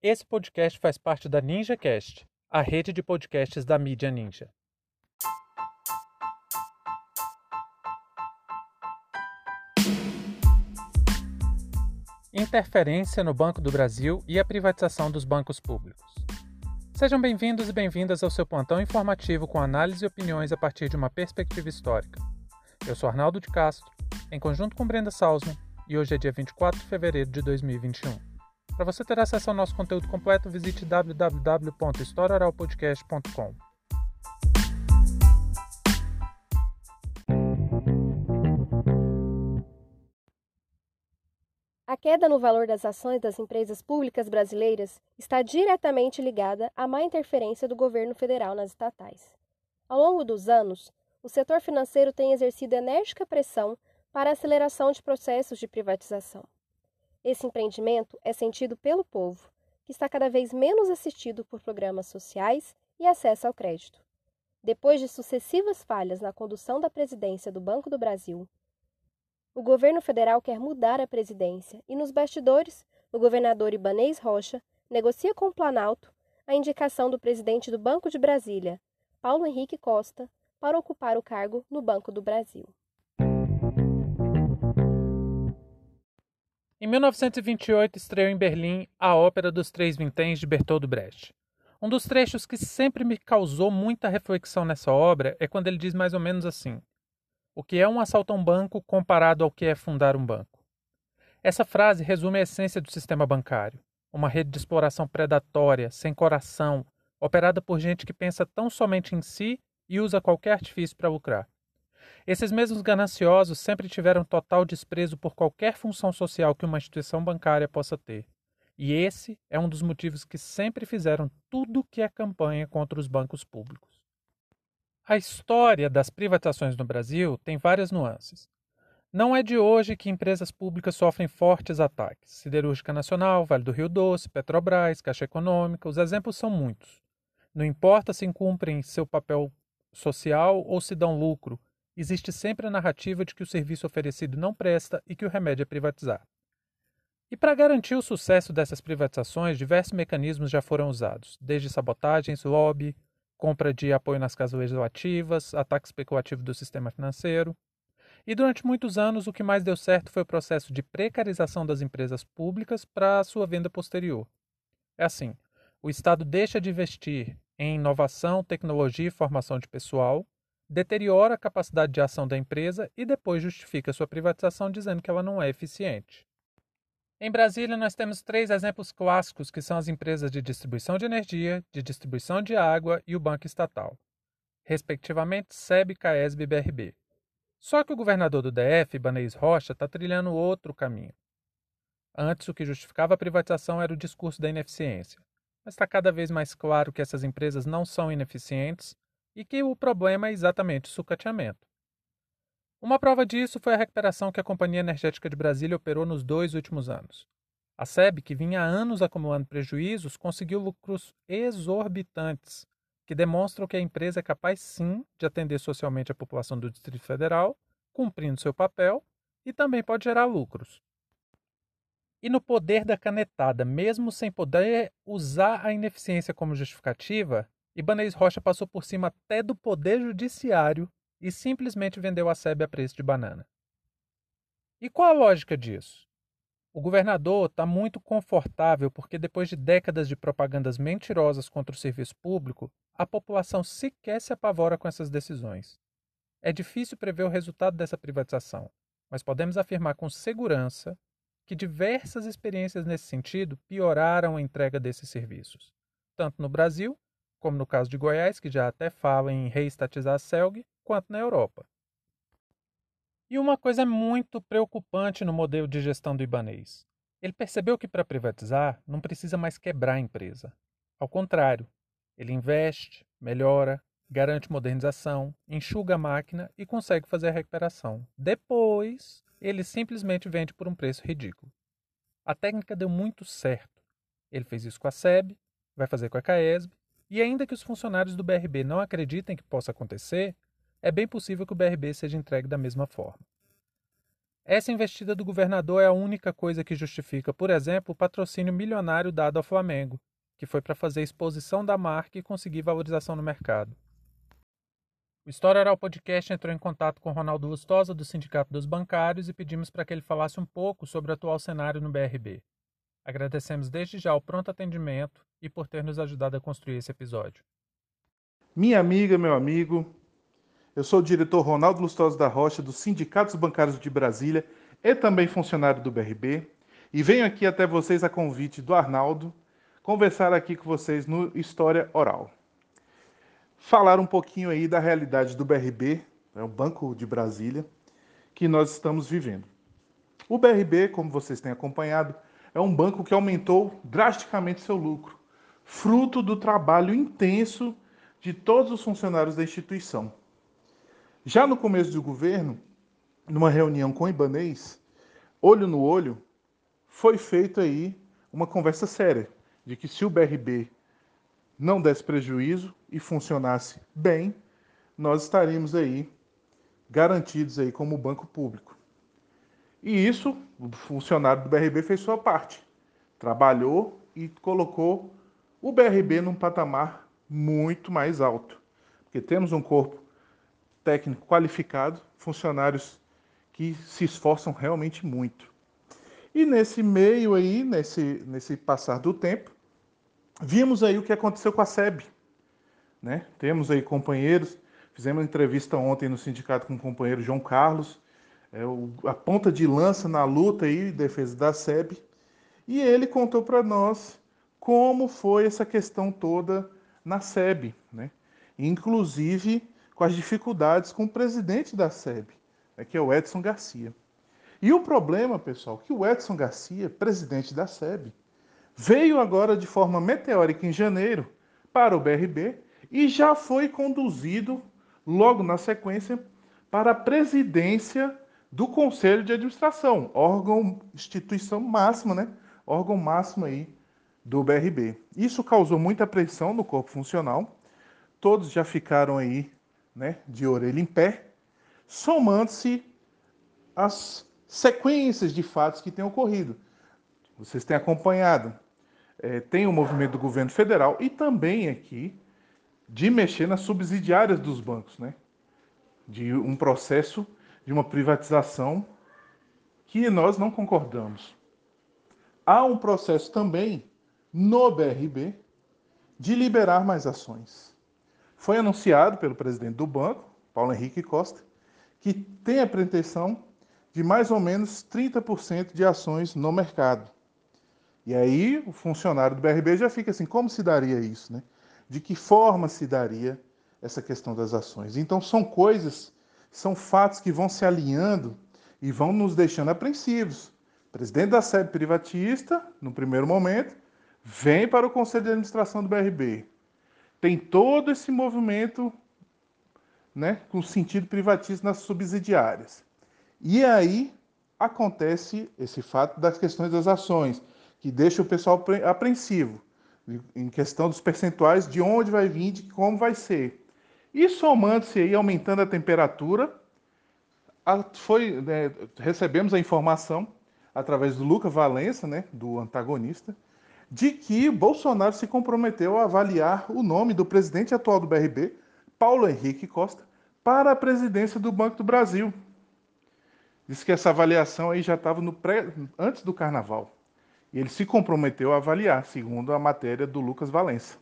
Esse podcast faz parte da NinjaCast, a rede de podcasts da mídia Ninja. Interferência no Banco do Brasil e a privatização dos bancos públicos. Sejam bem-vindos e bem-vindas ao seu plantão informativo com análise e opiniões a partir de uma perspectiva histórica. Eu sou Arnaldo de Castro, em conjunto com Brenda Salzman, e hoje é dia 24 de fevereiro de 2021. Para você ter acesso ao nosso conteúdo completo, visite www.historioralpodcast.com. A queda no valor das ações das empresas públicas brasileiras está diretamente ligada à má interferência do governo federal nas estatais. Ao longo dos anos, o setor financeiro tem exercido enérgica pressão para a aceleração de processos de privatização. Esse empreendimento é sentido pelo povo, que está cada vez menos assistido por programas sociais e acesso ao crédito. Depois de sucessivas falhas na condução da presidência do Banco do Brasil, o governo federal quer mudar a presidência e, nos bastidores, o governador Ibanês Rocha negocia com o Planalto a indicação do presidente do Banco de Brasília, Paulo Henrique Costa, para ocupar o cargo no Banco do Brasil. Em 1928 estreou em Berlim a Ópera dos Três Vinténs de Bertold Brecht. Um dos trechos que sempre me causou muita reflexão nessa obra é quando ele diz mais ou menos assim: O que é um assalto a um banco comparado ao que é fundar um banco? Essa frase resume a essência do sistema bancário, uma rede de exploração predatória, sem coração, operada por gente que pensa tão somente em si e usa qualquer artifício para lucrar. Esses mesmos gananciosos sempre tiveram total desprezo por qualquer função social que uma instituição bancária possa ter. E esse é um dos motivos que sempre fizeram tudo que é campanha contra os bancos públicos. A história das privatizações no Brasil tem várias nuances. Não é de hoje que empresas públicas sofrem fortes ataques. Siderúrgica Nacional, Vale do Rio Doce, Petrobras, Caixa Econômica, os exemplos são muitos. Não importa se cumprem seu papel social ou se dão lucro, existe sempre a narrativa de que o serviço oferecido não presta e que o remédio é privatizar. E para garantir o sucesso dessas privatizações, diversos mecanismos já foram usados, desde sabotagens, lobby, compra de apoio nas casas legislativas, ataque especulativo do sistema financeiro. E durante muitos anos, o que mais deu certo foi o processo de precarização das empresas públicas para a sua venda posterior. É assim: o Estado deixa de investir em inovação, tecnologia e formação de pessoal, deteriora a capacidade de ação da empresa e depois justifica sua privatização dizendo que ela não é eficiente. Em Brasília, nós temos três exemplos clássicos que são as empresas de distribuição de energia, de distribuição de água e o Banco Estatal, respectivamente SEB, CAESB e BRB. Só que o governador do DF, Banês Rocha, está trilhando outro caminho. Antes, o que justificava a privatização era o discurso da ineficiência, mas está cada vez mais claro que essas empresas não são ineficientes e que o problema é exatamente o sucateamento. Uma prova disso foi a recuperação que a Companhia Energética de Brasília operou nos dois últimos anos. A SEB, que vinha há anos acumulando prejuízos, conseguiu lucros exorbitantes, que demonstram que a empresa é capaz sim de atender socialmente a população do Distrito Federal, cumprindo seu papel, e também pode gerar lucros. E no poder da canetada, mesmo sem poder usar a ineficiência como justificativa, Ibanez Rocha passou por cima até do poder judiciário e simplesmente vendeu a SEB a preço de banana. E qual a lógica disso? O governador está muito confortável porque, depois de décadas de propagandas mentirosas contra o serviço público, a população sequer se apavora com essas decisões. É difícil prever o resultado dessa privatização, mas podemos afirmar com segurança que diversas experiências nesse sentido pioraram a entrega desses serviços, tanto no Brasil como no caso de Goiás, que já até fala em reestatizar a CELG, quanto na Europa. E uma coisa muito preocupante no modelo de gestão do Ibanês. Ele percebeu que para privatizar não precisa mais quebrar a empresa. Ao contrário, ele investe, melhora, garante modernização, enxuga a máquina e consegue fazer a recuperação. Depois, ele simplesmente vende por um preço ridículo. A técnica deu muito certo. Ele fez isso com a SEB, vai fazer com a CAESB e ainda que os funcionários do BRB não acreditem que possa acontecer, é bem possível que o BRB seja entregue da mesma forma. Essa investida do governador é a única coisa que justifica, por exemplo, o patrocínio milionário dado ao Flamengo, que foi para fazer exposição da marca e conseguir valorização no mercado. O História Oral Podcast entrou em contato com Ronaldo Lustosa, do Sindicato dos Bancários, e pedimos para que ele falasse um pouco sobre o atual cenário no BRB. Agradecemos desde já o pronto atendimento e por ter nos ajudado a construir esse episódio. Minha amiga, meu amigo, eu sou o diretor Ronaldo Lustosa da Rocha, dos Bancários de Brasília e também funcionário do BRB, e venho aqui até vocês a convite do Arnaldo conversar aqui com vocês no História Oral falar um pouquinho aí da realidade do BRB, é o Banco de Brasília, que nós estamos vivendo. O BRB, como vocês têm acompanhado, é um banco que aumentou drasticamente seu lucro, fruto do trabalho intenso de todos os funcionários da instituição. Já no começo do governo, numa reunião com o Ibanês, olho no olho, foi feita aí uma conversa séria de que se o BRB não desse prejuízo e funcionasse bem, nós estaríamos aí garantidos aí como banco público. E isso, o funcionário do BRB fez sua parte. Trabalhou e colocou o BRB num patamar muito mais alto. Porque temos um corpo técnico qualificado, funcionários que se esforçam realmente muito. E nesse meio aí, nesse, nesse passar do tempo, vimos aí o que aconteceu com a SEB. Né? Temos aí companheiros, fizemos entrevista ontem no sindicato com o companheiro João Carlos, é, o, a ponta de lança na luta aí, defesa da SEB, e ele contou para nós como foi essa questão toda na SEB, né? inclusive com as dificuldades com o presidente da SEB, né, que é o Edson Garcia. E o problema, pessoal, que o Edson Garcia, presidente da SEB, veio agora de forma meteórica em janeiro para o BRB e já foi conduzido logo na sequência para a presidência do Conselho de Administração, órgão, instituição máxima, né? Órgão máximo aí do BRB. Isso causou muita pressão no corpo funcional. Todos já ficaram aí, né, de orelha em pé, somando-se as sequências de fatos que têm ocorrido. Vocês têm acompanhado é, tem o movimento do governo federal e também aqui de mexer nas subsidiárias dos bancos, né? De um processo de uma privatização que nós não concordamos. Há um processo também no BRB de liberar mais ações. Foi anunciado pelo presidente do banco, Paulo Henrique Costa, que tem a pretensão de mais ou menos 30% de ações no mercado. E aí o funcionário do BRB já fica assim, como se daria isso, né? De que forma se daria essa questão das ações? Então são coisas, são fatos que vão se alinhando e vão nos deixando apreensivos. Presidente da SEB privatista, no primeiro momento, vem para o conselho de administração do BRB. Tem todo esse movimento né, com sentido privatista nas subsidiárias. E aí acontece esse fato das questões das ações que deixa o pessoal apreensivo em questão dos percentuais de onde vai vir, de como vai ser. E somando-se aí, aumentando a temperatura, foi, né, recebemos a informação através do Luca Valença, né, do antagonista, de que Bolsonaro se comprometeu a avaliar o nome do presidente atual do BRB, Paulo Henrique Costa, para a presidência do Banco do Brasil. Diz que essa avaliação aí já estava pré, antes do carnaval. E ele se comprometeu a avaliar, segundo a matéria do Lucas Valença.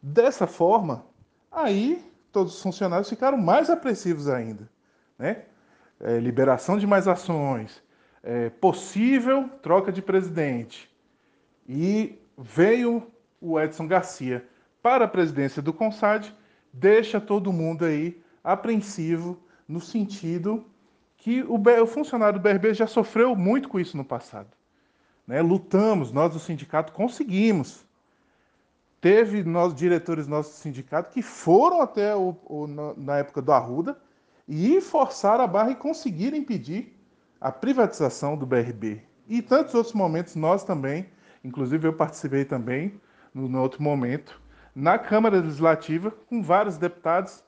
Dessa forma, aí todos os funcionários ficaram mais apressivos ainda. Né? É, liberação de mais ações, é, possível troca de presidente. E veio o Edson Garcia para a presidência do CONSAD, deixa todo mundo aí apreensivo no sentido que o, o funcionário do BRB já sofreu muito com isso no passado. Né? Lutamos, nós do sindicato conseguimos. Teve nós, diretores nossos do sindicato que foram até o, o, na época do Arruda e forçaram a barra e conseguiram impedir a privatização do BRB. E tantos outros momentos nós também, inclusive eu participei também, no, no outro momento, na Câmara Legislativa, com vários deputados,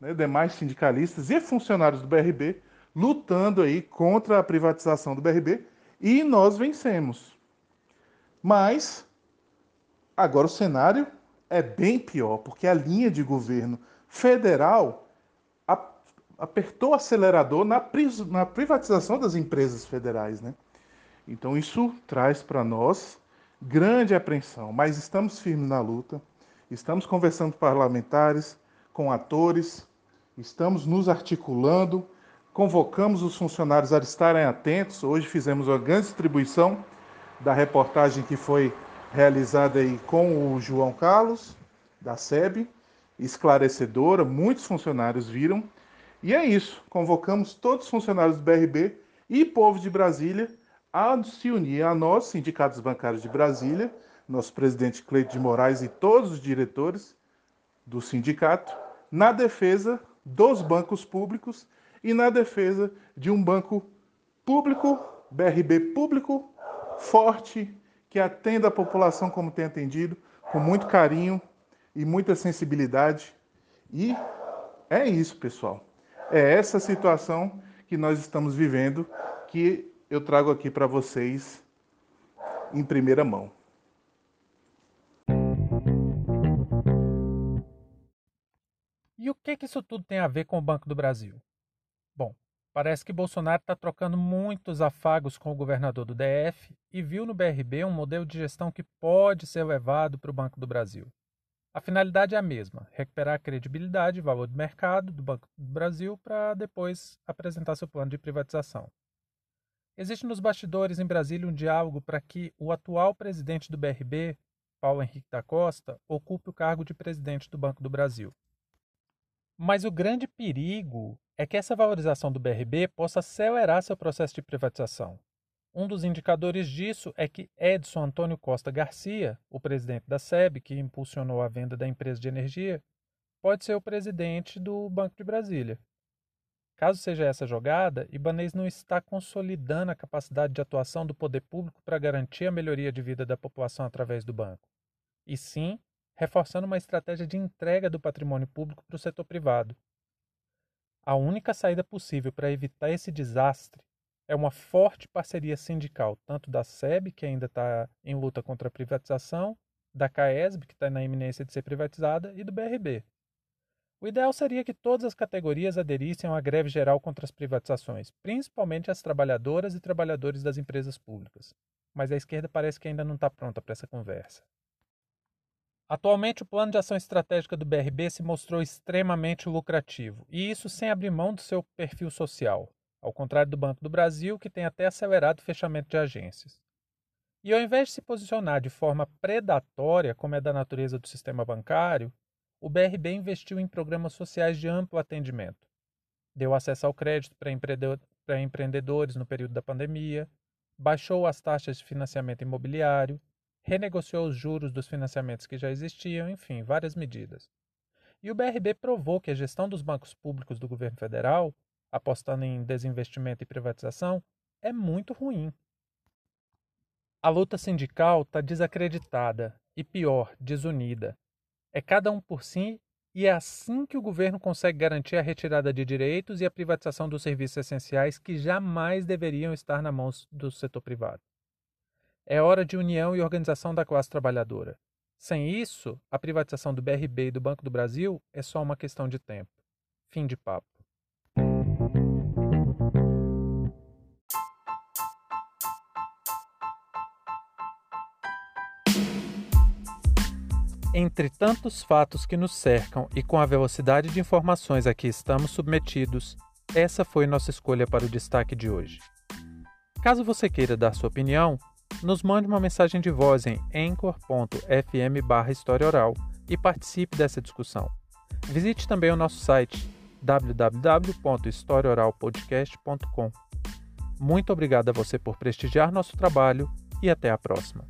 né, demais sindicalistas e funcionários do BRB, lutando aí contra a privatização do BRB e nós vencemos. Mas agora o cenário é bem pior, porque a linha de governo federal apertou o acelerador na, privatização das empresas federais, né? Então isso traz para nós grande apreensão, mas estamos firmes na luta, estamos conversando com parlamentares, com atores, estamos nos articulando, convocamos os funcionários a estarem atentos. Hoje fizemos uma grande distribuição da reportagem que foi realizada aí com o João Carlos, da SEB, esclarecedora, muitos funcionários viram. E é isso, convocamos todos os funcionários do BRB e povo de Brasília a se unir a nós, sindicatos bancários de Brasília, nosso presidente Cleide de Moraes e todos os diretores do sindicato, na defesa dos bancos públicos e na defesa de um banco público, BRB público, forte, que atenda a população como tem atendido, com muito carinho e muita sensibilidade. E é isso, pessoal. É essa situação que nós estamos vivendo que eu trago aqui para vocês em primeira mão. E o que, que isso tudo tem a ver com o Banco do Brasil? Bom, parece que Bolsonaro está trocando muitos afagos com o governador do DF e viu no BRB um modelo de gestão que pode ser levado para o Banco do Brasil. A finalidade é a mesma: recuperar a credibilidade e valor de mercado do Banco do Brasil para depois apresentar seu plano de privatização. Existe nos bastidores em Brasília um diálogo para que o atual presidente do BRB, Paulo Henrique da Costa, ocupe o cargo de presidente do Banco do Brasil. Mas o grande perigo é que essa valorização do BRB possa acelerar seu processo de privatização. Um dos indicadores disso é que Edson Antônio Costa Garcia, o presidente da SEB, que impulsionou a venda da empresa de energia, pode ser o presidente do Banco de Brasília. Caso seja essa jogada, Ibanez não está consolidando a capacidade de atuação do poder público para garantir a melhoria de vida da população através do banco, e sim reforçando uma estratégia de entrega do patrimônio público para o setor privado. A única saída possível para evitar esse desastre é uma forte parceria sindical, tanto da SEB, que ainda está em luta contra a privatização, da CAESB, que está na iminência de ser privatizada, e do BRB, o ideal seria que todas as categorias aderissem uma greve geral contra as privatizações, principalmente as trabalhadoras e trabalhadores das empresas públicas. Mas a esquerda parece que ainda não está pronta para essa conversa. Atualmente, o plano de ação estratégica do BRB se mostrou extremamente lucrativo, e isso sem abrir mão do seu perfil social, ao contrário do Banco do Brasil, que tem até acelerado o fechamento de agências. E ao invés de se posicionar de forma predatória, como é da natureza do sistema bancário, o BRB investiu em programas sociais de amplo atendimento. Deu acesso ao crédito para empreendedores no período da pandemia, baixou as taxas de financiamento imobiliário, renegociou os juros dos financiamentos que já existiam, enfim, várias medidas. E o BRB provou que a gestão dos bancos públicos do governo federal, apostando em desinvestimento e privatização, é muito ruim. A luta sindical está desacreditada e, pior, desunida. É cada um por si e é assim que o governo consegue garantir a retirada de direitos e a privatização dos serviços essenciais que jamais deveriam estar na mão do setor privado. É hora de união e organização da classe trabalhadora. Sem isso, a privatização do BRB e do Banco do Brasil é só uma questão de tempo. Fim de papo. Entre tantos fatos que nos cercam e com a velocidade de informações a que estamos submetidos, essa foi nossa escolha para o destaque de hoje. Caso você queira dar sua opinião, nos mande uma mensagem de voz em anchor.fm barra História Oral e participe dessa discussão. Visite também o nosso site www.historioralpodcast.com. Muito obrigado a você por prestigiar nosso trabalho e até a próxima.